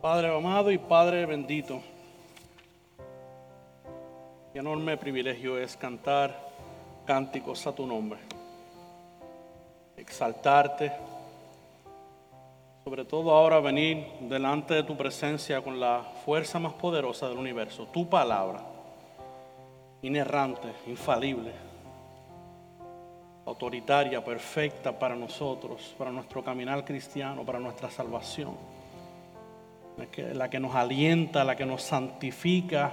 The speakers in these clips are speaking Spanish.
Padre amado y Padre bendito, qué enorme privilegio es cantar cánticos a tu nombre, exaltarte, sobre todo ahora venir delante de tu presencia con la fuerza más poderosa del universo, tu palabra, inerrante, infalible, autoritaria, perfecta para nosotros, para nuestro caminar cristiano, para nuestra salvación la que nos alienta, la que nos santifica,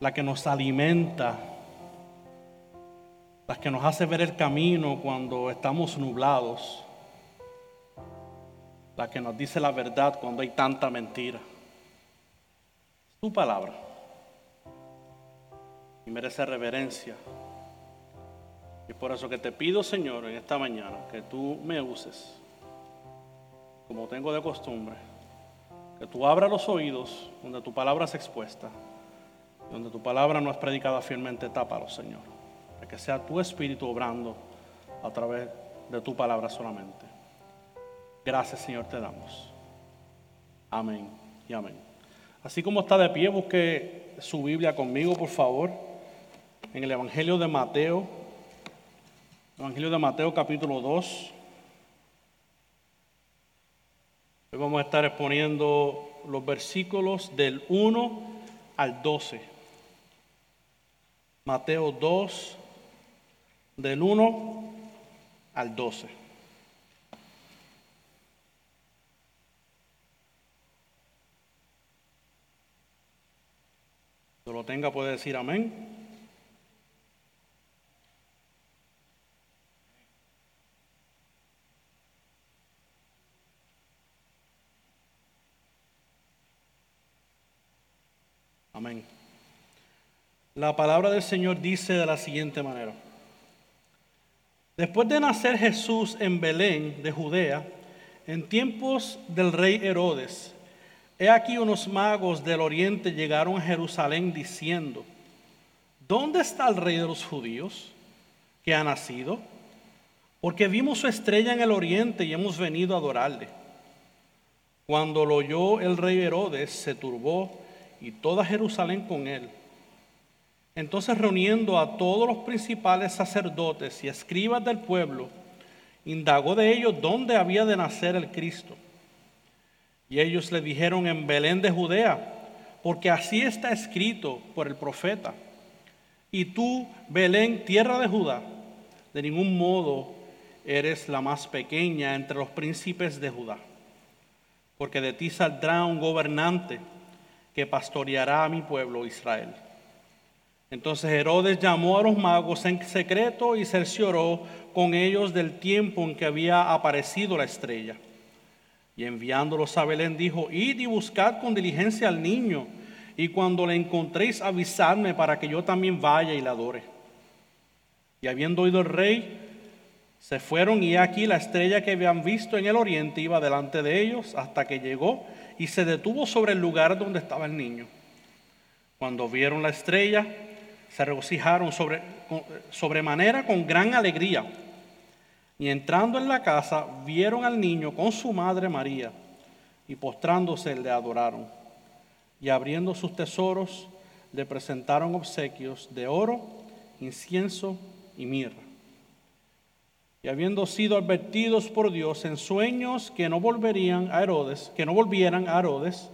la que nos alimenta, la que nos hace ver el camino cuando estamos nublados, la que nos dice la verdad cuando hay tanta mentira. Tu palabra. Y merece reverencia. Y por eso que te pido, Señor, en esta mañana, que tú me uses, como tengo de costumbre que tú abras los oídos donde tu palabra es expuesta, donde tu palabra no es predicada fielmente, tápalo, Señor. Que sea tu espíritu obrando a través de tu palabra solamente. Gracias, Señor, te damos. Amén y amén. Así como está de pie, busque su Biblia conmigo, por favor, en el Evangelio de Mateo, Evangelio de Mateo capítulo 2. Hoy vamos a estar exponiendo los versículos del 1 al 12. Mateo 2, del 1 al 12. Cuando lo tenga puede decir amén. Amén. La palabra del Señor dice de la siguiente manera. Después de nacer Jesús en Belén de Judea, en tiempos del rey Herodes, he aquí unos magos del oriente llegaron a Jerusalén diciendo, ¿dónde está el rey de los judíos que ha nacido? Porque vimos su estrella en el oriente y hemos venido a adorarle. Cuando lo oyó el rey Herodes, se turbó y toda Jerusalén con él. Entonces reuniendo a todos los principales sacerdotes y escribas del pueblo, indagó de ellos dónde había de nacer el Cristo. Y ellos le dijeron en Belén de Judea, porque así está escrito por el profeta. Y tú, Belén, tierra de Judá, de ningún modo eres la más pequeña entre los príncipes de Judá, porque de ti saldrá un gobernante que pastoreará a mi pueblo Israel. Entonces Herodes llamó a los magos en secreto y cercioró con ellos del tiempo en que había aparecido la estrella. Y enviándolos a Belén dijo, id y buscad con diligencia al niño, y cuando le encontréis avisadme para que yo también vaya y la adore. Y habiendo oído el rey, se fueron y aquí la estrella que habían visto en el oriente iba delante de ellos hasta que llegó y se detuvo sobre el lugar donde estaba el niño. Cuando vieron la estrella, se regocijaron sobre, sobremanera con gran alegría. Y entrando en la casa, vieron al niño con su madre María, y postrándose le adoraron. Y abriendo sus tesoros, le presentaron obsequios de oro, incienso y mirra. Y habiendo sido advertidos por Dios en sueños que no volverían a Herodes, que no volvieran a Herodes,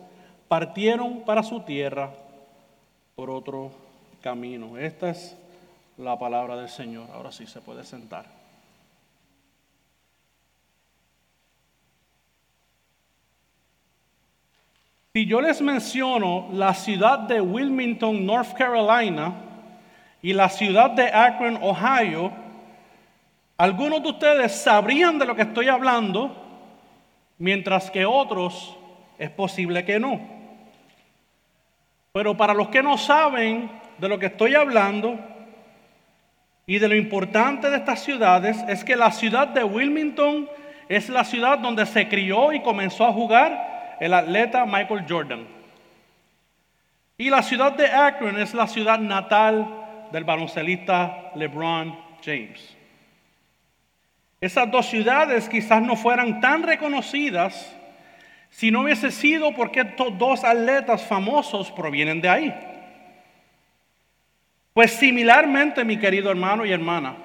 partieron para su tierra por otro camino. Esta es la palabra del Señor. Ahora sí se puede sentar. Si yo les menciono la ciudad de Wilmington, North Carolina, y la ciudad de Akron, Ohio, algunos de ustedes sabrían de lo que estoy hablando, mientras que otros es posible que no. Pero para los que no saben de lo que estoy hablando y de lo importante de estas ciudades, es que la ciudad de Wilmington es la ciudad donde se crió y comenzó a jugar el atleta Michael Jordan. Y la ciudad de Akron es la ciudad natal del baloncelista LeBron James. Esas dos ciudades quizás no fueran tan reconocidas Si no hubiese sido porque estos dos atletas famosos provienen de ahí. Pues similarmente, mi querido hermano y hermana,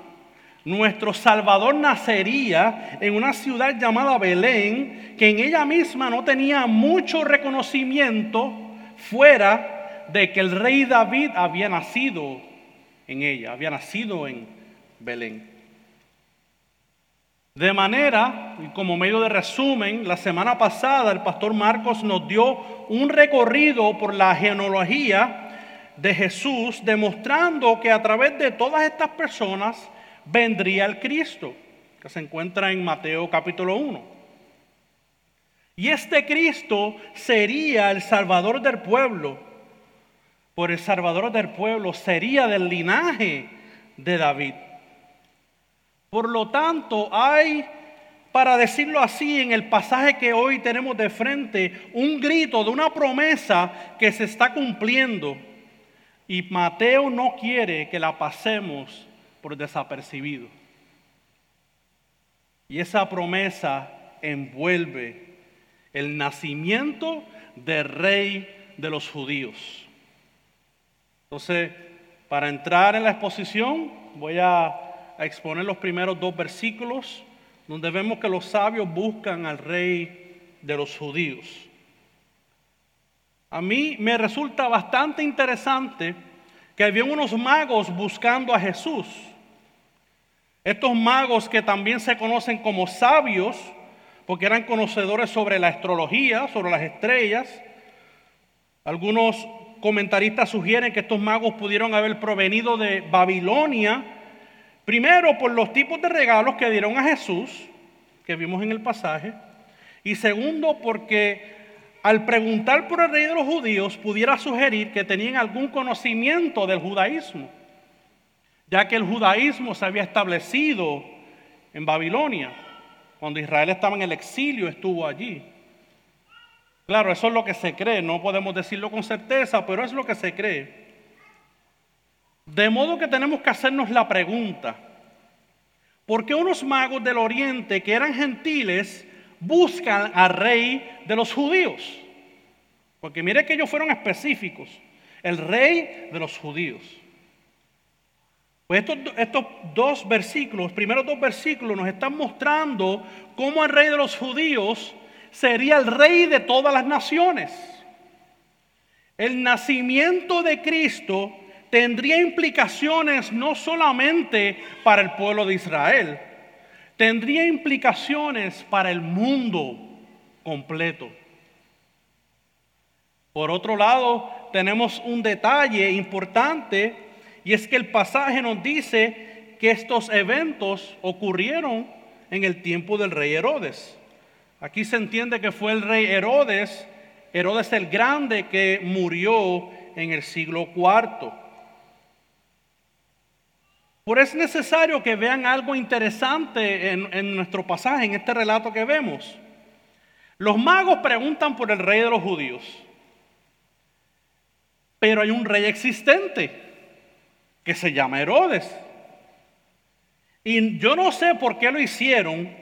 nuestro Salvador nacería en una ciudad llamada Belén, que en ella misma no tenía mucho reconocimiento fuera de que el rey David había nacido en ella, había nacido en Belén. De manera, y como medio de resumen, la semana pasada el pastor Marcos nos dio un recorrido por la genealogía de Jesús, demostrando que a través de todas estas personas vendría el Cristo, que se encuentra en Mateo capítulo 1. Y este Cristo sería el Salvador del pueblo. Por el Salvador del pueblo sería del linaje de David. Por lo tanto, hay, para decirlo así, en el pasaje que hoy tenemos de frente, un grito de una promesa que se está cumpliendo. Y Mateo no quiere que la pasemos por desapercibido. Y esa promesa envuelve el nacimiento del rey de los judíos. Entonces, para entrar en la exposición, voy a a exponer los primeros dos versículos, donde vemos que los sabios buscan al rey de los judíos. A mí me resulta bastante interesante que había unos magos buscando a Jesús. Estos magos que también se conocen como sabios, porque eran conocedores sobre la astrología, sobre las estrellas. Algunos comentaristas sugieren que estos magos pudieron haber provenido de Babilonia, Primero, por los tipos de regalos que dieron a Jesús, que vimos en el pasaje. Y segundo, porque al preguntar por el rey de los judíos pudiera sugerir que tenían algún conocimiento del judaísmo, ya que el judaísmo se había establecido en Babilonia. Cuando Israel estaba en el exilio, estuvo allí. Claro, eso es lo que se cree, no podemos decirlo con certeza, pero es lo que se cree. De modo que tenemos que hacernos la pregunta, ¿por qué unos magos del oriente que eran gentiles buscan al rey de los judíos? Porque mire que ellos fueron específicos, el rey de los judíos. Pues estos, estos dos versículos, los primeros dos versículos nos están mostrando cómo el rey de los judíos sería el rey de todas las naciones. El nacimiento de Cristo tendría implicaciones no solamente para el pueblo de Israel, tendría implicaciones para el mundo completo. Por otro lado, tenemos un detalle importante y es que el pasaje nos dice que estos eventos ocurrieron en el tiempo del rey Herodes. Aquí se entiende que fue el rey Herodes, Herodes el Grande, que murió en el siglo IV. Por es necesario que vean algo interesante en, nuestro pasaje, en este relato que vemos. Los magos preguntan por el rey de los judíos, pero hay un rey existente que se llama Herodes. Y yo no sé por qué lo hicieron,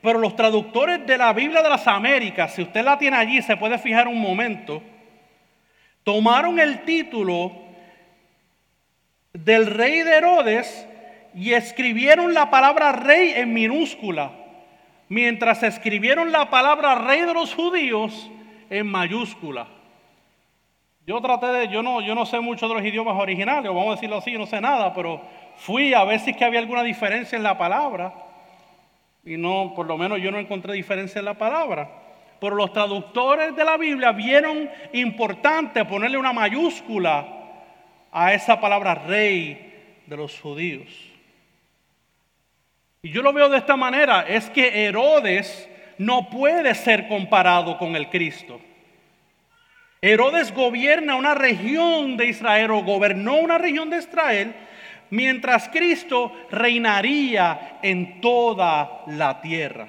pero los traductores de la Biblia de las Américas, si usted la tiene allí, se puede fijar un momento, tomaron el título del rey de Herodes y escribieron la palabra rey en minúscula, mientras escribieron la palabra rey de los judíos en mayúscula. Yo traté de, yo no, yo no sé mucho de los idiomas originales, vamos a decirlo así, no sé nada, pero fui a ver si que había alguna diferencia en la palabra. Y no, por lo menos yo no encontré diferencia en la palabra. Pero los traductores de la Biblia vieron importante ponerle una mayúscula a esa palabra rey de los judíos. Y yo lo veo de esta manera, es que Herodes no puede ser comparado con el Cristo. Herodes gobierna una región de Israel o gobernó una región de Israel, mientras Cristo reinaría en toda la tierra.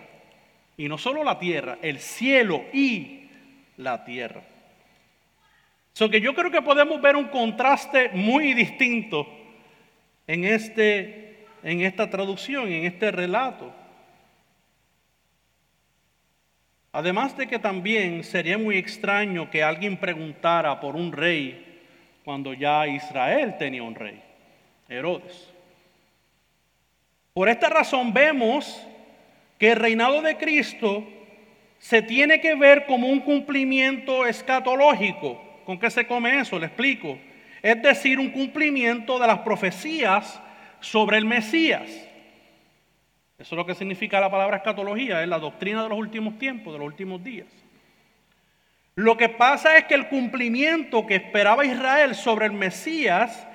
Y no solo la tierra, el cielo y la tierra. So que yo creo que podemos ver un contraste muy distinto en, este, en esta traducción, en este relato. Además de que también sería muy extraño que alguien preguntara por un rey cuando ya Israel tenía un rey, Herodes. Por esta razón vemos que el reinado de Cristo se tiene que ver como un cumplimiento escatológico. ¿Con qué se come eso? Le explico. Es decir, un cumplimiento de las profecías sobre el Mesías. Eso es lo que significa la palabra escatología, es la doctrina de los últimos tiempos, de los últimos días. Lo que pasa es que el cumplimiento que esperaba Israel sobre el Mesías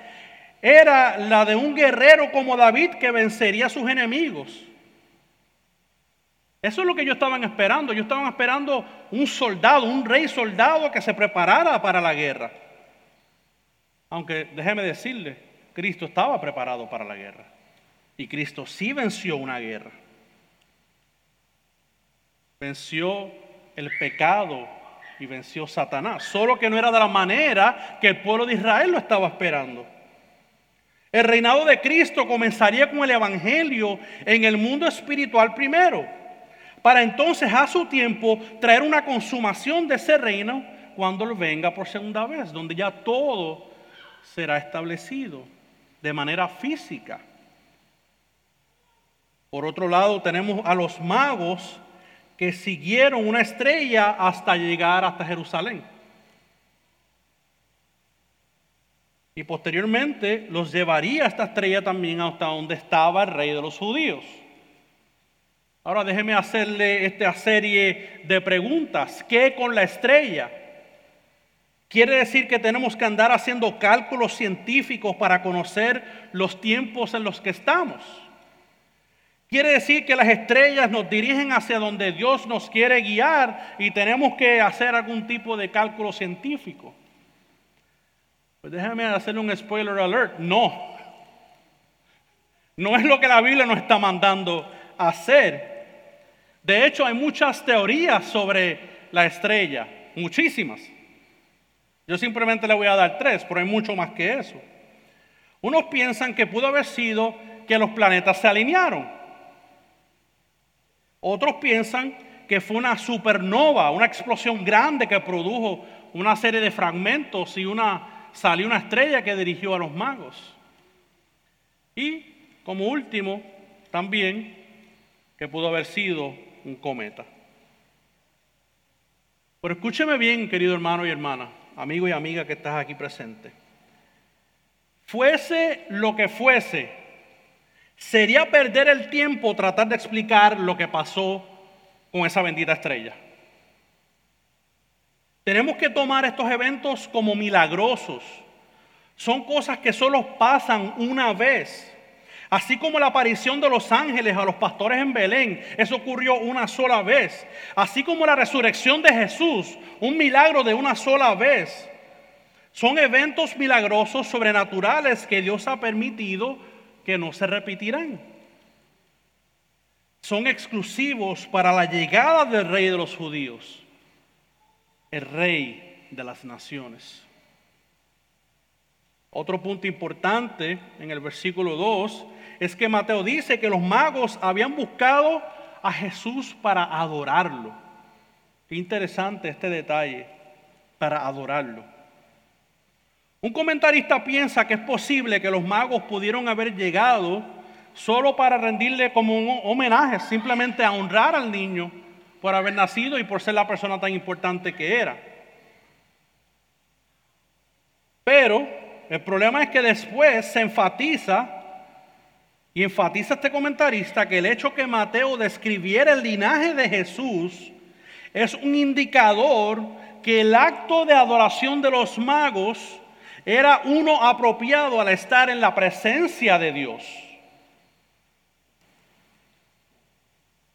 era la de un guerrero como David que vencería a sus enemigos. Eso es lo que ellos estaban esperando. Ellos estaban esperando un soldado, un rey soldado que se preparara para la guerra. Aunque déjeme decirle, Cristo estaba preparado para la guerra. Y Cristo sí venció una guerra. Venció el pecado y venció Satanás. Solo que no era de la manera que el pueblo de Israel lo estaba esperando. El reinado de Cristo comenzaría con el Evangelio en el mundo espiritual primero, para entonces a su tiempo traer una consumación de ese reino cuando Él venga por segunda vez, donde ya todo será establecido de manera física. Por otro lado, tenemos a los magos que siguieron una estrella hasta llegar hasta Jerusalén. Y posteriormente los llevaría esta estrella también hasta donde estaba el rey de los judíos. Ahora déjeme hacerle esta serie de preguntas. ¿Qué con la estrella? Quiere decir que tenemos que andar haciendo cálculos científicos para conocer los tiempos en los que estamos. Quiere decir que las estrellas nos dirigen hacia donde Dios nos quiere guiar y tenemos que hacer algún tipo de cálculo científico. Pues déjame hacerle un spoiler alert. No. No es lo que la Biblia nos está mandando a hacer. De hecho, hay muchas teorías sobre la estrella, muchísimas. Yo simplemente le voy a dar tres, pero hay mucho más que eso. Unos piensan que pudo haber sido que los planetas se alinearon. Otros piensan que fue una supernova, una explosión grande que produjo una serie de fragmentos y una, salió una estrella que dirigió a los magos. Y como último, también que pudo haber sido un cometa. Pero escúcheme bien, querido hermano y hermana, amigo y amiga que estás aquí presente. Fuese lo que fuese Sería perder el tiempo tratar de explicar lo que pasó con esa bendita estrella. Tenemos que tomar estos eventos como milagrosos. Son cosas que solo pasan una vez. Así como la aparición de los ángeles a los pastores en Belén, eso ocurrió una sola vez. Así como la resurrección de Jesús, un milagro de una sola vez. Son eventos milagrosos, sobrenaturales que Dios ha permitido que no se repetirán. Son exclusivos para la llegada del rey de los judíos, el rey de las naciones. Otro punto importante en el versículo 2 es que Mateo dice que los magos habían buscado a Jesús para adorarlo. Qué interesante este detalle, para adorarlo. Un comentarista piensa que es posible que los magos pudieron haber llegado solo para rendirle como un homenaje, simplemente a honrar al niño por haber nacido y por ser la persona tan importante que era. Pero el problema es que después se enfatiza, y enfatiza este comentarista, que el hecho que Mateo describiera el linaje de Jesús es un indicador que el acto de adoración de los magos era uno apropiado al estar en la presencia de Dios.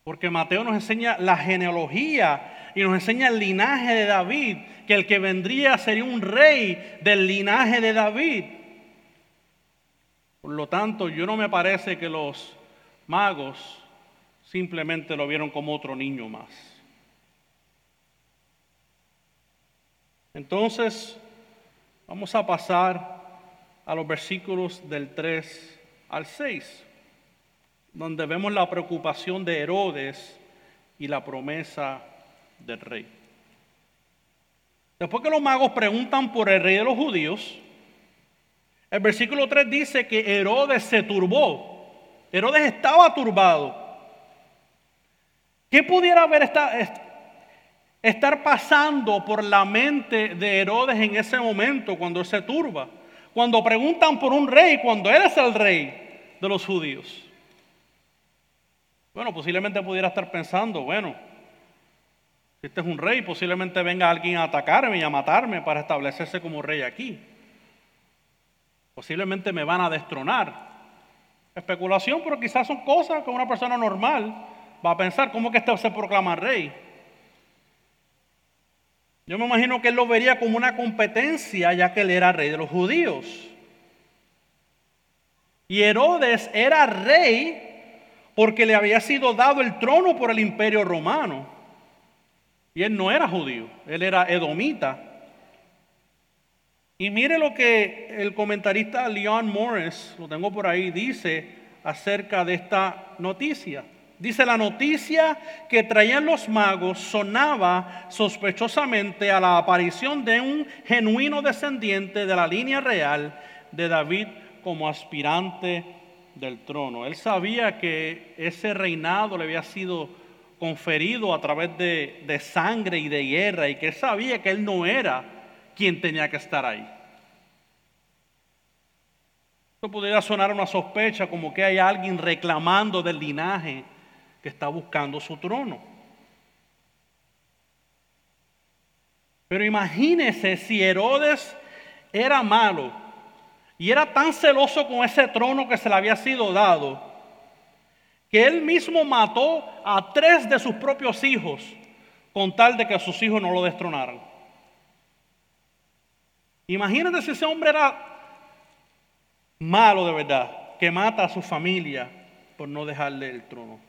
Porque Mateo nos enseña la genealogía y nos enseña el linaje de David, que el que vendría sería un rey del linaje de David. Por lo tanto, yo no me parece que los magos simplemente lo vieron como otro niño más. Entonces, Vamos a pasar a los versículos del 3 al 6, donde vemos la preocupación de Herodes y la promesa del rey. Después que los magos preguntan por el rey de los judíos, el versículo 3 dice que Herodes se turbó. Herodes estaba turbado. ¿Qué pudiera haber estar pasando por la mente de Herodes en ese momento cuando él se turba? Cuando preguntan por un rey, cuando él es el rey de los judíos. Bueno, posiblemente pudiera estar pensando, bueno, si este es un rey, posiblemente venga alguien a atacarme y a matarme para establecerse como rey aquí. Posiblemente me van a destronar. Especulación, pero quizás son cosas que una persona normal va a pensar, ¿cómo que este se proclama rey? Yo me imagino que él lo vería como una competencia, ya que él era rey de los judíos. Y Herodes era rey porque le había sido dado el trono por el imperio romano. Y él no era judío, él era edomita. Y mire lo que el comentarista Leon Morris, lo tengo por ahí, dice acerca de esta noticia. Dice la noticia que traían los magos sonaba sospechosamente a la aparición de un genuino descendiente de la línea real de David como aspirante del trono. Él sabía que ese reinado le había sido conferido a través de, de sangre y de guerra y que él sabía que él no era quien tenía que estar ahí. Esto podría sonar una sospecha como que hay alguien reclamando del linaje que está buscando su trono. Pero imagínese si Herodes era malo y era tan celoso con ese trono que se le había sido dado, que él mismo mató a tres de sus propios hijos con tal de que sus hijos no lo destronaran. Imagínate si ese hombre era malo de verdad, que mata a su familia por no dejarle el trono.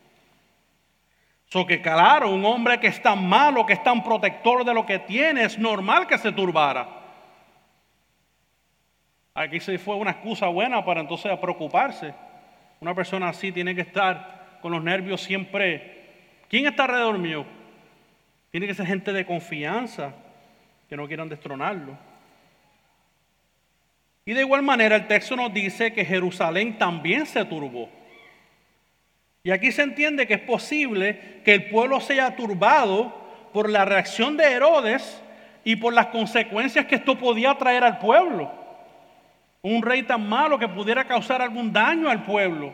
So que claro, un hombre que es tan malo, que es tan protector de lo que tiene, es normal que se turbara. Aquí se fue una excusa buena para entonces preocuparse. Una persona así tiene que estar con los nervios siempre. ¿Quién está alrededor mío? Tiene que ser gente de confianza, que no quieran destronarlo. Y de igual manera el texto nos dice que Jerusalén también se turbó. Y aquí se entiende que es posible que el pueblo sea turbado por la reacción de Herodes y por las consecuencias que esto podía traer al pueblo. Un rey tan malo que pudiera causar algún daño al pueblo,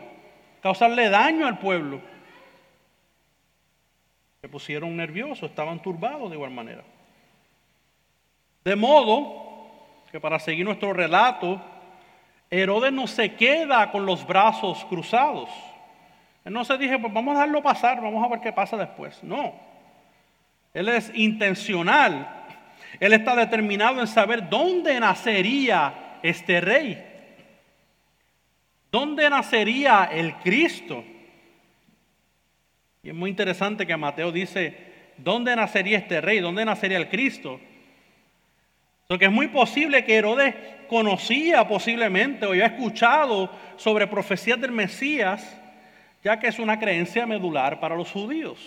causarle daño al pueblo. Se pusieron nerviosos, estaban turbados de igual manera. De modo para seguir nuestro relato, Herodes no se queda con los brazos cruzados. Él no se dije, pues vamos a dejarlo pasar, vamos a ver qué pasa después. No. Él es intencional. Él está determinado en saber dónde nacería este rey. ¿Dónde nacería el Cristo? Y es muy interesante que Mateo dice, ¿dónde nacería este rey? ¿Dónde nacería el Cristo? Porque es muy posible que Herodes conocía posiblemente o había escuchado sobre profecías del Mesías ya que es una creencia medular para los judíos.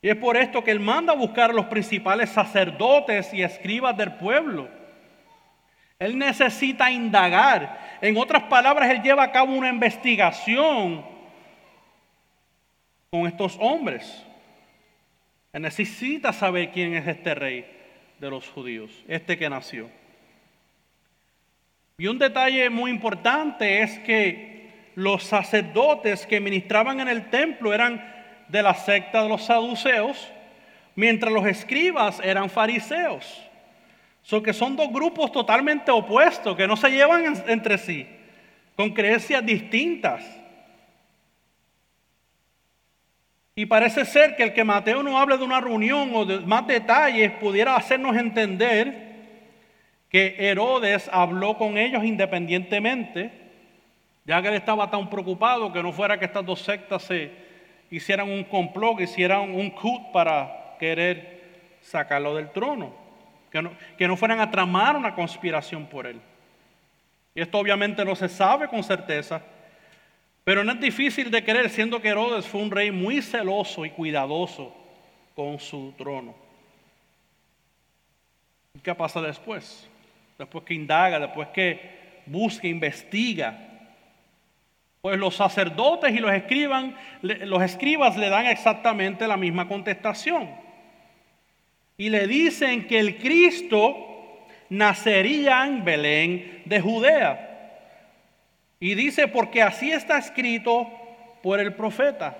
Y es por esto que él manda a buscar a los principales sacerdotes y escribas del pueblo. Él necesita indagar. En otras palabras, él lleva a cabo una investigación con estos hombres. Él necesita saber quién es este rey de los judíos, este que nació. Y un detalle muy importante es que los sacerdotes que ministraban en el templo eran de la secta de los saduceos, mientras los escribas eran fariseos. So que son dos grupos totalmente opuestos, que no se llevan entre sí, con creencias distintas. Y parece ser que el que Mateo no hable de una reunión o de más detalles pudiera hacernos entender que Herodes habló con ellos independientemente ya que él estaba tan preocupado que no fuera que estas dos sectas se hicieran un complot, que hicieran un cut para querer sacarlo del trono, que no, que no fueran a tramar una conspiración por él. Y esto obviamente no se sabe con certeza, pero no es difícil de creer, siendo que Herodes fue un rey muy celoso y cuidadoso con su trono. ¿Qué pasa después? Después que indaga, después que busca, investiga. Pues los sacerdotes y los, escriban, los escribas le dan exactamente la misma contestación. Y le dicen que el Cristo nacería en Belén de Judea. Y dice, porque así está escrito por el profeta.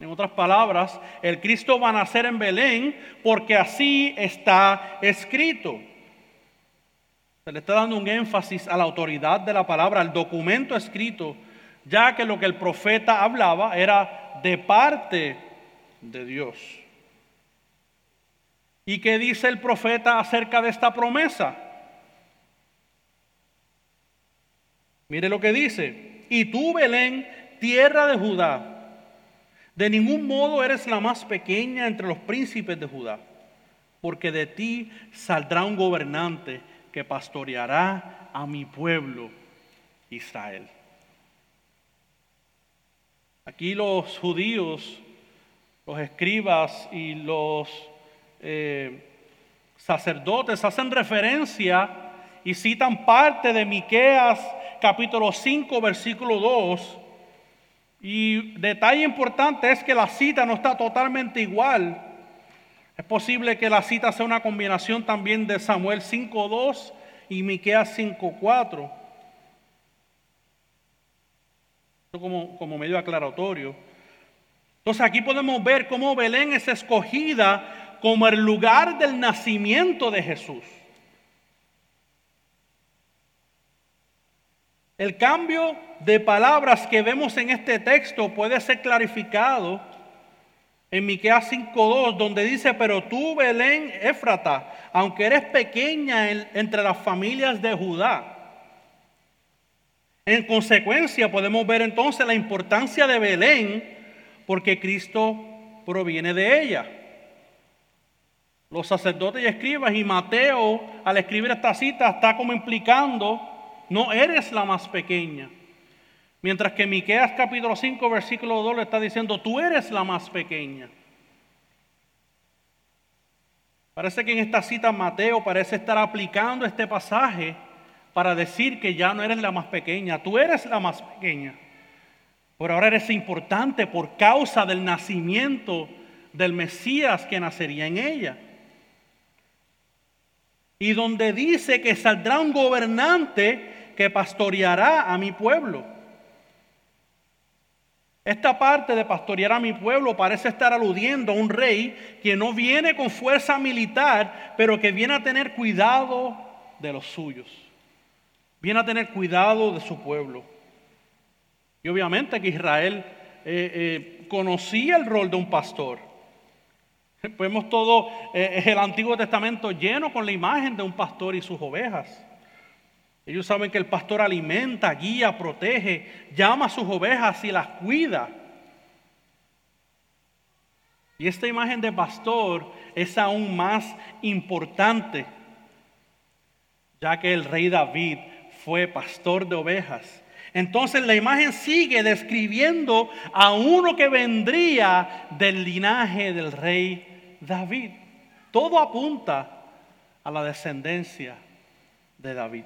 En otras palabras, el Cristo va a nacer en Belén porque así está escrito. Se le está dando un énfasis a la autoridad de la palabra, al documento escrito, ya que lo que el profeta hablaba era de parte de Dios. ¿Y qué dice el profeta acerca de esta promesa? Mire lo que dice. Y tú, Belén, tierra de Judá, de ningún modo eres la más pequeña entre los príncipes de Judá, porque de ti saldrá un gobernante que pastoreará a mi pueblo Israel. Aquí los judíos, los escribas y los eh, sacerdotes hacen referencia y citan parte de Miqueas capítulo 5 versículo 2 y detalle importante es que la cita no está totalmente igual. Es posible que la cita sea una combinación también de Samuel 5.2 y Miqueas 5.4. Como, como medio aclaratorio. Entonces aquí podemos ver cómo Belén es escogida como el lugar del nacimiento de Jesús. El cambio de palabras que vemos en este texto puede ser clarificado en Miqueas 5:2, donde dice, "Pero tú, Belén Éfrata, aunque eres pequeña entre las familias de Judá." En consecuencia, podemos ver entonces la importancia de Belén porque Cristo proviene de ella. Los sacerdotes y escribas y Mateo, al escribir esta cita, está como implicando no eres la más pequeña. Mientras que Miqueas capítulo 5 versículo 2 le está diciendo, tú eres la más pequeña. Parece que en esta cita Mateo parece estar aplicando este pasaje para decir que ya no eres la más pequeña, tú eres la más pequeña. Por ahora eres importante por causa del nacimiento del Mesías que nacería en ella y donde dice que saldrá un gobernante que pastoreará a mi pueblo. Esta parte de pastorear a mi pueblo parece estar aludiendo a un rey que no viene con fuerza militar, pero que viene a tener cuidado de los suyos. Viene a tener cuidado de su pueblo. Y obviamente que Israel eh, eh, conocía el rol de un pastor. Vemos todo eh, el Antiguo Testamento lleno con la imagen de un pastor y sus ovejas. Ellos saben que el pastor alimenta, guía, protege, llama a sus ovejas y las cuida. Y esta imagen de pastor es aún más importante, ya que el rey David fue pastor de ovejas. Entonces la imagen sigue describiendo a uno que vendría del linaje del rey David. Todo apunta a la descendencia de David.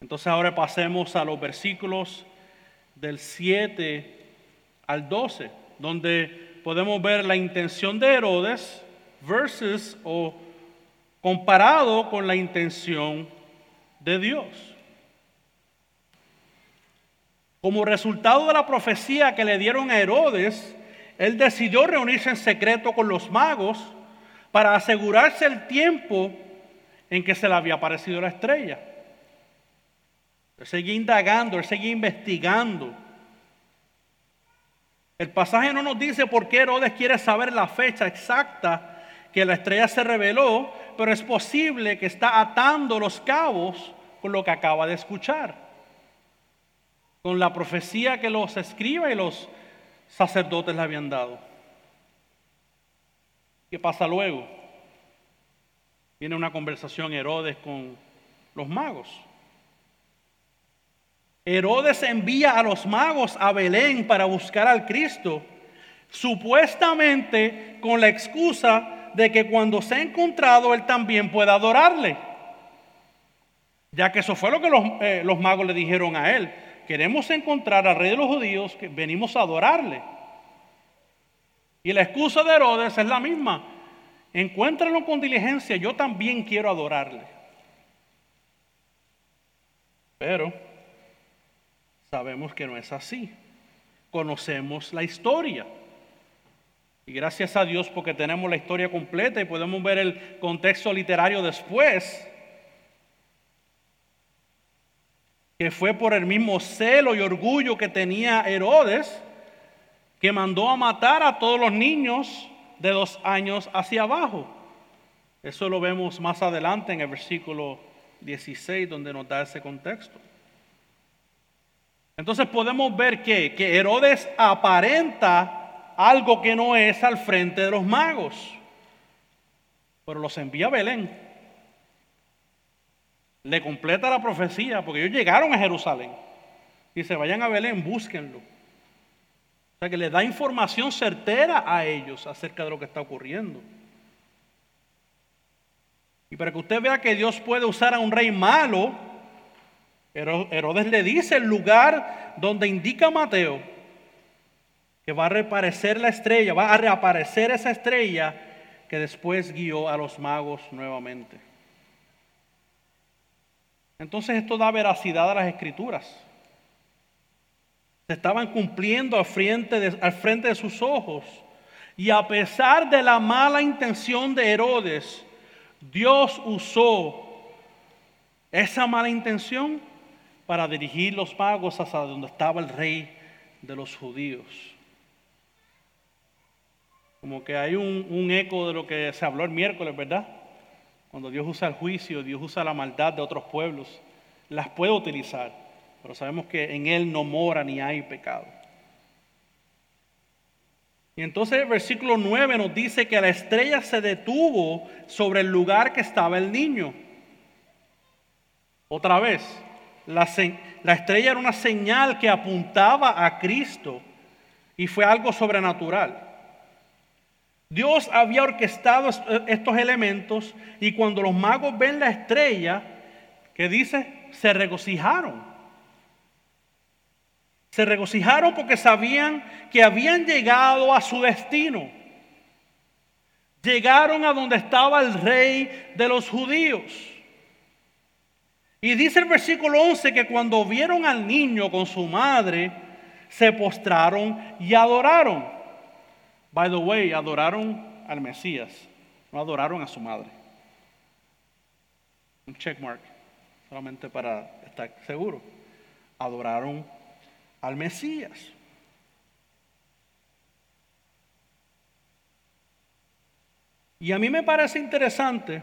Entonces ahora pasemos a los versículos del 7 al 12, donde podemos ver la intención de Herodes versus o comparado con la intención de Dios. Como resultado de la profecía que le dieron a Herodes, él decidió reunirse en secreto con los magos para asegurarse el tiempo en que se le había aparecido la estrella. Él seguía indagando, él seguía investigando. El pasaje no nos dice por qué Herodes quiere saber la fecha exacta que la estrella se reveló, pero es posible que está atando los cabos con lo que acaba de escuchar, con la profecía que los escriba y los sacerdotes le habían dado. ¿Qué pasa luego? Viene una conversación Herodes con los magos. Herodes envía a los magos a Belén para buscar al Cristo, supuestamente con la excusa de que cuando se ha encontrado él también pueda adorarle. Ya que eso fue lo que los, eh, los magos le dijeron a él. Queremos encontrar al rey de los judíos que venimos a adorarle. Y la excusa de Herodes es la misma. Encuéntralo con diligencia, yo también quiero adorarle. Pero sabemos que no es así. Conocemos la historia. Y gracias a Dios porque tenemos la historia completa y podemos ver el contexto literario después. Que fue por el mismo celo y orgullo que tenía Herodes que mandó a matar a todos los niños de dos años hacia abajo. Eso lo vemos más adelante en el versículo 16 donde nos da ese contexto. Entonces podemos ver que, que Herodes aparenta algo que no es al frente de los magos, pero los envía a Belén. Le completa la profecía, porque ellos llegaron a Jerusalén. Se vayan a Belén, búsquenlo. O sea que le da información certera a ellos acerca de lo que está ocurriendo. Y para que usted vea que Dios puede usar a un rey malo, Herodes le dice el lugar donde indica Mateo que va a reaparecer la estrella, va a reaparecer esa estrella que después guió a los magos nuevamente. Entonces esto da veracidad a las escrituras. Se estaban cumpliendo al frente, de, al frente de sus ojos. Y a pesar de la mala intención de Herodes, Dios usó esa mala intención para dirigir los magos hasta donde estaba el rey de los judíos. Como que hay un, un, eco de lo que se habló el miércoles, ¿verdad? Cuando Dios usa el juicio, Dios usa la maldad de otros pueblos, las puede utilizar, pero sabemos que en Él no mora ni hay pecado. Y entonces el versículo 9 nos dice que la estrella se detuvo sobre el lugar que estaba el niño. Otra vez, la, la, estrella era una señal que apuntaba a Cristo y fue algo sobrenatural. Dios había orquestado estos elementos y cuando los magos ven la estrella, que dice, se regocijaron. Se regocijaron porque sabían que habían llegado a su destino. Llegaron a donde estaba el rey de los judíos. Y dice el versículo 11 que cuando vieron al niño con su madre, se postraron y adoraron. By the way, adoraron al Mesías, no adoraron a su madre. Un checkmark, solamente para estar seguro. Adoraron al Mesías. Y a mí me parece interesante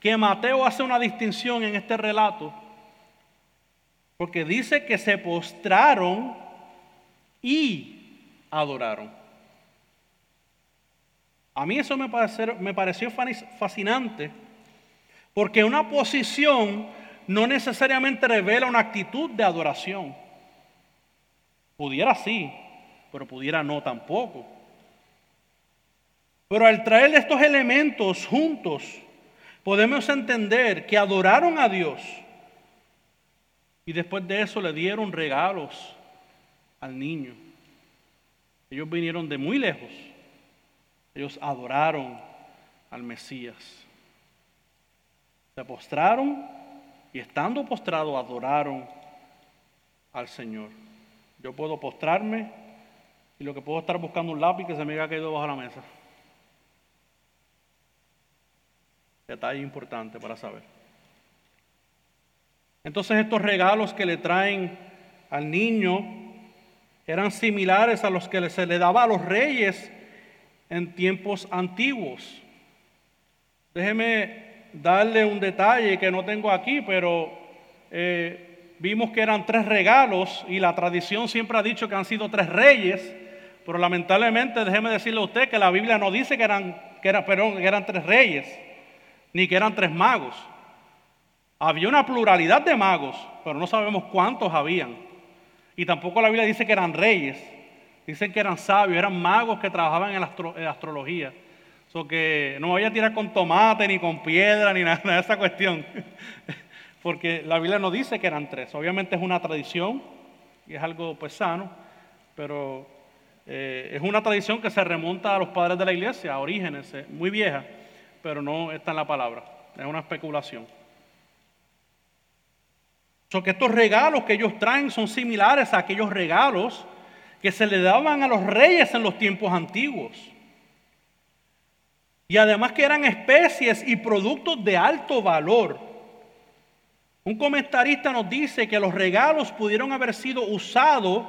que Mateo hace una distinción en este relato, porque dice que se postraron y adoraron. A mí eso me pareció, me pareció fascinante, porque una posición no necesariamente revela una actitud de adoración. Pudiera sí, pero pudiera no tampoco. Pero al traer estos elementos juntos, podemos entender que adoraron a Dios y después de eso le dieron regalos al niño. Ellos vinieron de muy lejos. Ellos adoraron al Mesías. Se postraron y estando postrados adoraron al Señor. Yo puedo postrarme y lo que puedo estar buscando un lápiz que se me haya caído bajo la mesa. Detalle importante para saber. Entonces estos regalos que le traen al niño eran similares a los que se le daba a los reyes en tiempos antiguos. Déjeme darle un detalle que no tengo aquí, pero eh, vimos que eran tres regalos y la tradición siempre ha dicho que han sido tres reyes, pero lamentablemente déjeme decirle a usted que la Biblia no dice que eran, que que eran tres reyes, ni que eran tres magos. Había una pluralidad de magos, pero no sabemos cuántos habían. Y tampoco la Biblia dice que eran reyes, Dicen que eran sabios, eran magos que trabajaban en la astrología. So que no vaya a tirar con tomate, ni con piedra, ni nada de esa cuestión. Porque la Biblia no dice que eran tres. Obviamente es una tradición y es algo pues sano, pero eh, es una tradición que se remonta a los padres de la iglesia, a orígenes, eh, muy vieja, pero no está en la palabra. Es una especulación. So que estos regalos que ellos traen son similares a aquellos regalos que se le daban a los reyes en los tiempos antiguos. Y además que eran especies y productos de alto valor. Un comentarista nos dice que los regalos pudieron haber sido usados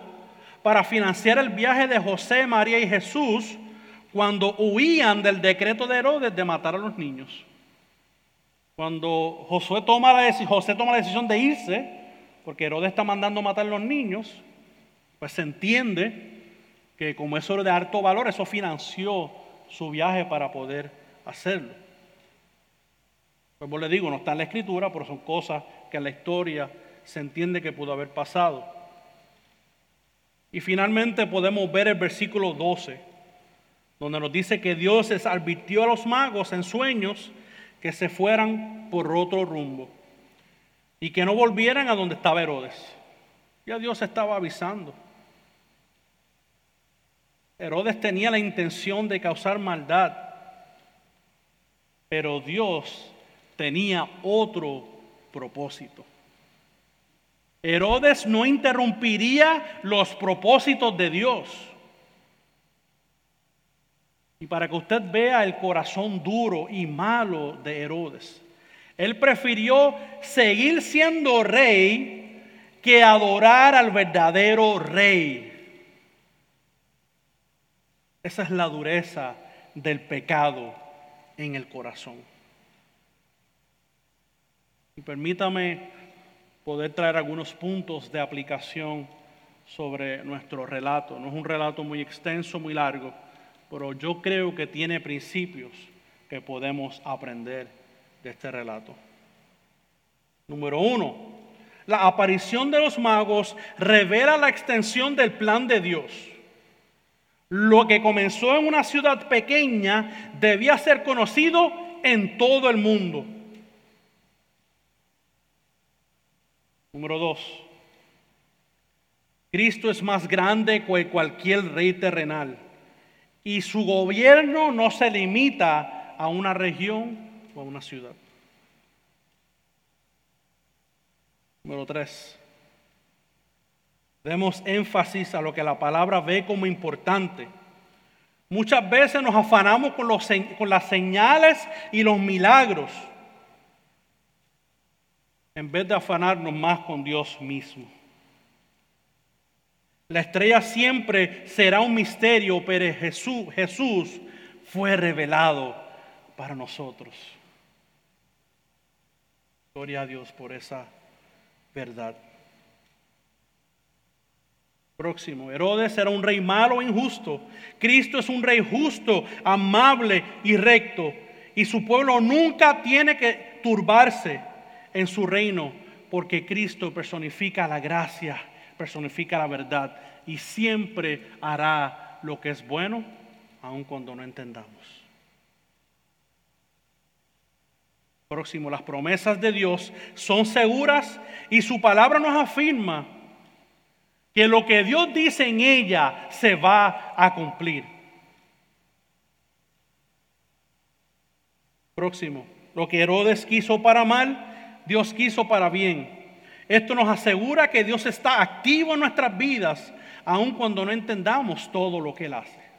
para financiar el viaje de José, María y Jesús cuando huían del decreto de Herodes de matar a los niños. Cuando toma la, José toma la decisión de irse, porque Herodes está mandando matar a los niños, pues se entiende que como eso era de alto valor, eso financió su viaje para poder hacerlo. Como le digo, no está en la escritura, pero son cosas que en la historia se entiende que pudo haber pasado. Y finalmente podemos ver el versículo 12, donde nos dice que Dios les advirtió a los magos en sueños que se fueran por otro rumbo y que no volvieran a donde estaba Herodes. Ya Dios estaba avisando. Herodes tenía la intención de causar maldad, pero Dios tenía otro propósito. Herodes no interrumpiría los propósitos de Dios. Para que usted vea el corazón duro y malo de Herodes, él prefirió seguir siendo rey que adorar al verdadero rey. Esa es la dureza del pecado en el corazón. Y permítame poder traer algunos puntos de aplicación sobre nuestro relato. No es un relato muy extenso, muy largo, pero yo creo que tiene principios que podemos aprender de este relato. Número uno, la aparición de los magos revela la extensión del plan de Dios. Lo que comenzó en una ciudad pequeña debía ser conocido en todo el mundo. Número dos, Cristo es más grande que cualquier rey terrenal y su gobierno no se limita a una región o a una ciudad. Número tres, Demos énfasis a lo que la palabra ve como importante. Muchas veces nos afanamos con, los, con las señales y los milagros en vez de afanarnos más con Dios mismo. La estrella siempre será un misterio, pero Jesús, fue revelado para nosotros. Gloria a Dios por esa verdad. Próximo. Herodes era un rey malo e injusto. Cristo es un rey justo, amable y recto. Y su pueblo nunca tiene que turbarse en su reino porque Cristo personifica la gracia, personifica la verdad y siempre hará lo que es bueno, aun cuando no entendamos. Próximo, las promesas de Dios son seguras y su palabra nos afirma que lo que Dios dice en ella se va a cumplir. Próximo, lo que Herodes quiso para mal, Dios quiso para bien. Esto nos asegura que Dios está activo en nuestras vidas, aun cuando no entendamos todo lo que Él hace.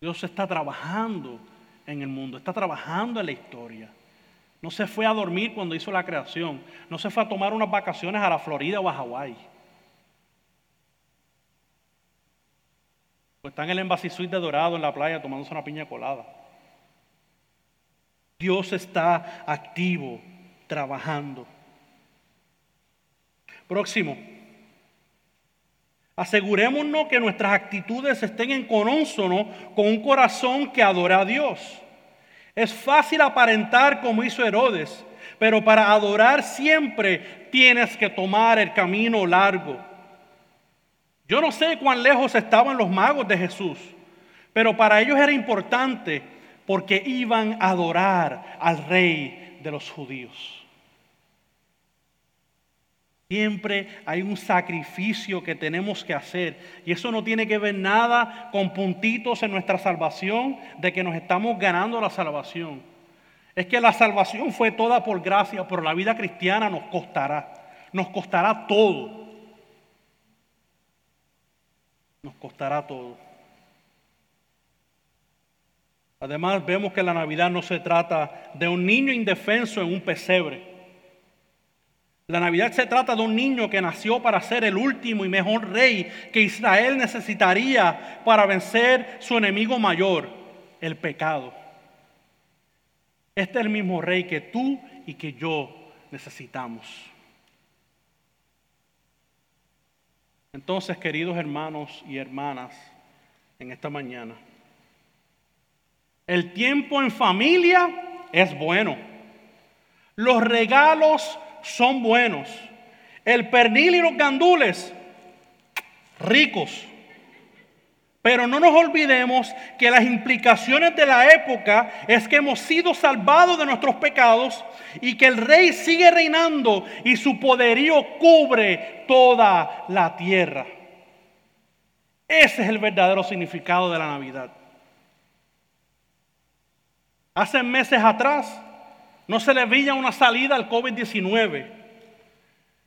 Dios está trabajando en el mundo, está trabajando en la historia. No se fue a dormir cuando hizo la creación. No se fue a tomar unas vacaciones a la Florida o a Hawái. Pues está en el Embassy Dorado en la playa tomándose una piña colada. Dios está activo, trabajando. Próximo. Asegurémonos que nuestras actitudes estén en conónsono con un corazón que adora a Dios. Es fácil aparentar como hizo Herodes, pero para adorar siempre tienes que tomar el camino largo. Yo no sé cuán lejos estaban los magos de Jesús, pero para ellos era importante porque iban a adorar al rey de los judíos. Siempre hay un sacrificio que tenemos que hacer. Y eso no tiene que ver nada con puntitos en nuestra salvación, de que nos estamos ganando la salvación. Es que la salvación fue toda por gracia, pero la vida cristiana nos costará. Nos costará todo. Nos costará todo. Además vemos que la Navidad no se trata de un niño indefenso en un pesebre. La Navidad se trata de un niño que nació para ser el último y mejor rey que Israel necesitaría para vencer su enemigo mayor, el pecado. Este es el mismo rey que tú y que yo necesitamos. Entonces, queridos hermanos y hermanas, en esta mañana, el tiempo en familia es bueno. Los regalos son buenos. El pernil y los gandules, ricos. Pero no nos olvidemos que las implicaciones de la época es que hemos sido salvados de nuestros pecados y que el rey sigue reinando y su poderío cubre toda la tierra. Ese es el verdadero significado de la Navidad. Hace meses atrás no se le veía una salida al COVID-19.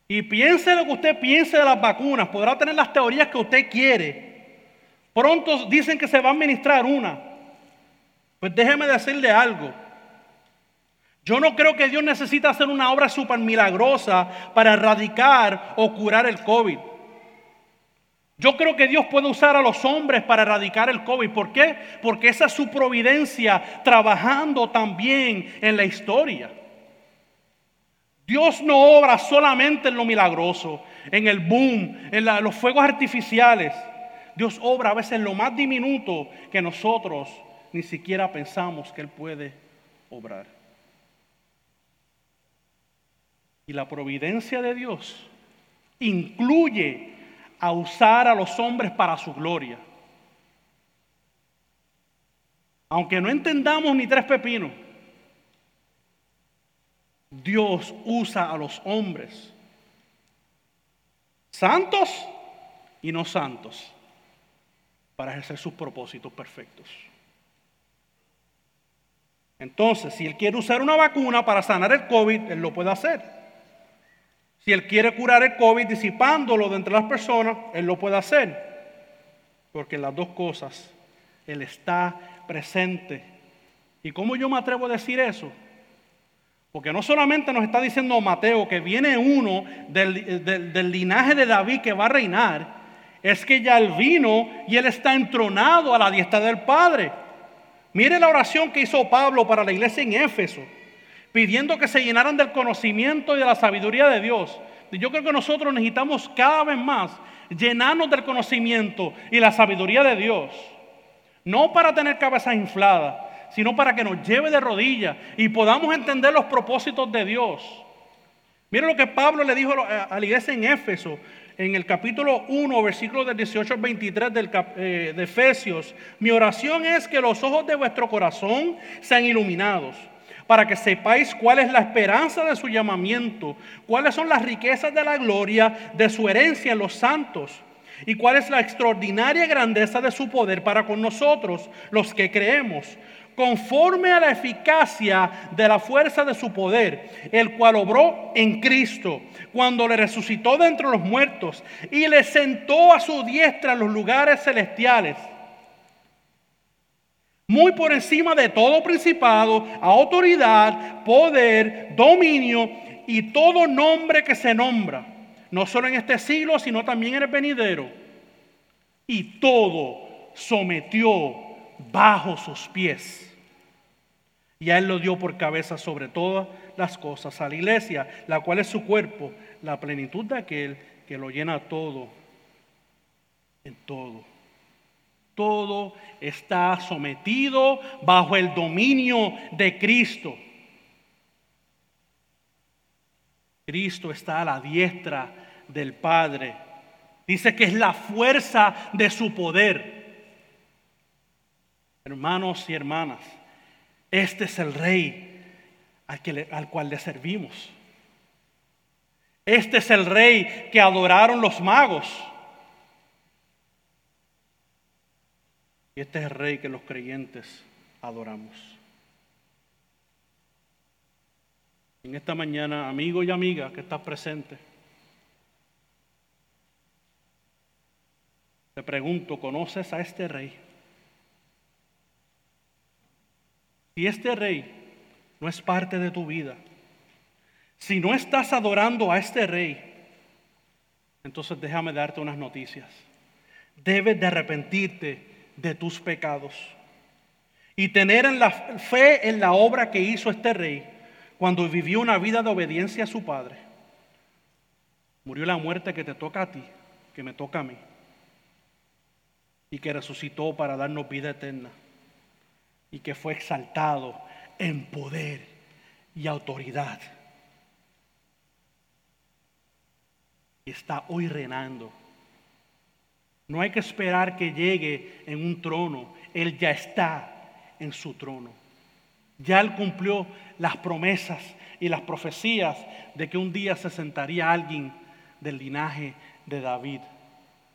Y piense lo que usted piense de las vacunas, podrá tener las teorías que usted quiere. Pronto dicen que se va a administrar una. Pues déjeme decirle algo. Yo no creo que Dios necesita hacer una obra súper milagrosa para erradicar o curar el COVID. Yo creo que Dios puede usar a los hombres para erradicar el COVID. ¿Por qué? Porque esa es su providencia trabajando también en la historia. Dios no obra solamente en lo milagroso, en el boom, en los fuegos artificiales. Dios obra a veces en lo más diminuto que nosotros ni siquiera pensamos que Él puede obrar. Y la providencia de Dios incluye a usar a los hombres para su gloria. Aunque no entendamos ni tres pepinos, Dios usa a los hombres, santos y no santos, para ejercer sus propósitos perfectos. Entonces, si Él quiere usar una vacuna para sanar el COVID, Él lo puede hacer. Si Él quiere curar el COVID disipándolo de entre las personas, Él lo puede hacer. Porque las dos cosas, Él está presente. ¿Y cómo yo me atrevo a decir eso? Porque no solamente nos está diciendo Mateo que viene uno del, del, linaje de David que va a reinar, es que ya Él vino y Él está entronado a la diestra del Padre. Mire la oración que hizo Pablo para la iglesia en Éfeso pidiendo que se llenaran del conocimiento y de la sabiduría de Dios. Yo creo que nosotros necesitamos cada vez más llenarnos del conocimiento y la sabiduría de Dios. No para tener cabezas infladas, sino para que nos lleve de rodillas y podamos entender los propósitos de Dios. Miren lo que Pablo le dijo a la iglesia en Éfeso, en el capítulo 1, versículo del 18 al 23 del, eh, de Efesios. Mi oración es que los ojos de vuestro corazón sean iluminados para que sepáis cuál es la esperanza de su llamamiento, cuáles son las riquezas de la gloria de su herencia en los santos y cuál es la extraordinaria grandeza de su poder para con nosotros, los que creemos, conforme a la eficacia de la fuerza de su poder, el cual obró en Cristo cuando le resucitó de entre los muertos y le sentó a su diestra en los lugares celestiales muy por encima de todo principado, autoridad, poder, dominio y todo nombre que se nombra, no solo en este siglo, sino también en el venidero. Y todo sometió bajo sus pies. Y a él lo dio por cabeza sobre todas las cosas, a la iglesia, la cual es su cuerpo, la plenitud de aquel que lo llena todo en todo todo está sometido bajo el dominio de Cristo. Cristo está a la diestra del Padre. Dice que es la fuerza de su poder. Hermanos y hermanas, este es el rey al, que al cual le servimos. Este es el rey que adoraron los magos. Y este es el rey que los creyentes adoramos. En esta mañana, amigo y amiga que estás presente, te pregunto, ¿conoces a este rey? Si este rey no es parte de tu vida, si no estás adorando a este rey, entonces déjame darte unas noticias. Debes de arrepentirte de tus pecados y tener en la fe en la obra que hizo este rey cuando vivió una vida de obediencia a su padre. Murió la muerte que te toca a ti, que me toca a mí, y que resucitó para darnos vida eterna, y que fue exaltado en poder y autoridad y está hoy reinando. No hay que esperar que llegue en un trono, Él ya está en su trono. Ya Él cumplió las promesas y las profecías de que un día se sentaría alguien del linaje de David.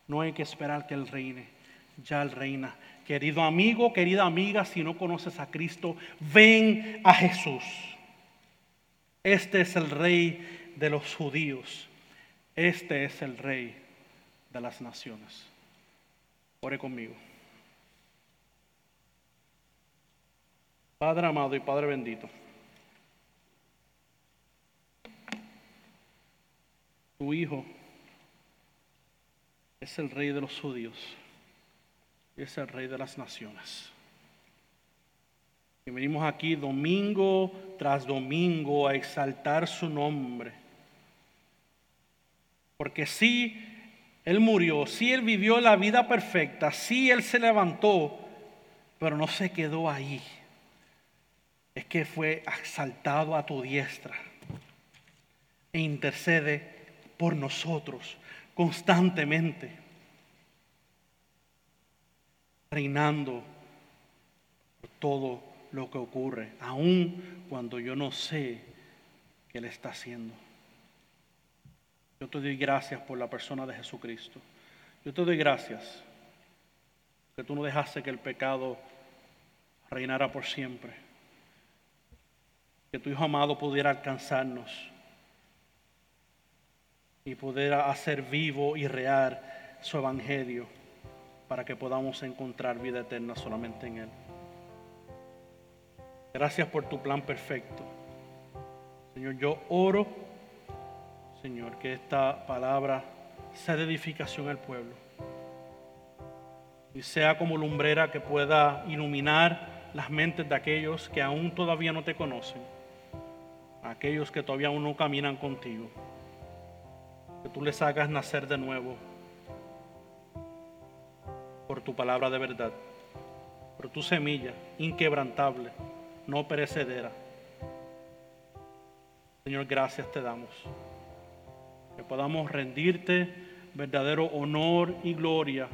No hay que esperar que Él reine, ya Él reina. Querido amigo, querida amiga, si no conoces a Cristo, ven a Jesús. Este es el rey de los judíos. Este es el rey de las naciones. Conmigo. Padre amado y Padre bendito, tu Hijo es el rey de los judíos y es el rey de las naciones. Y venimos aquí domingo tras domingo a exaltar su nombre porque si Él murió, si Él vivió la vida perfecta, si Él se levantó, pero no se quedó ahí. Es que fue exaltado a tu diestra e intercede por nosotros constantemente, reinando por todo lo que ocurre, aun cuando yo no sé qué Él está haciendo. Yo te doy gracias por la persona de Jesucristo. Yo te doy gracias que tú no dejaste que el pecado reinara por siempre. Que tu Hijo amado pudiera alcanzarnos y pudiera hacer vivo y real su evangelio para que podamos encontrar vida eterna solamente en Él. Gracias por tu plan perfecto. Señor, yo oro Señor, que esta palabra sea de edificación al pueblo. Y sea como lumbrera que pueda iluminar las mentes de aquellos que aún todavía no te conocen, aquellos que todavía aún no caminan contigo, que tú les hagas nacer de nuevo por tu palabra de verdad, por tu semilla inquebrantable, no perecedera. Señor, gracias te damos que podamos rendirte verdadero honor y gloria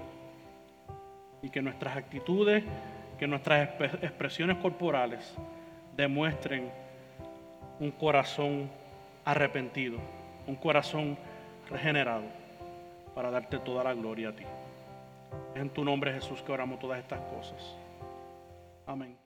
y que nuestras actitudes, que nuestras expresiones corporales demuestren un corazón arrepentido, un corazón regenerado para darte toda la gloria a ti. Es en tu nombre Jesús que oramos todas estas cosas. Amén.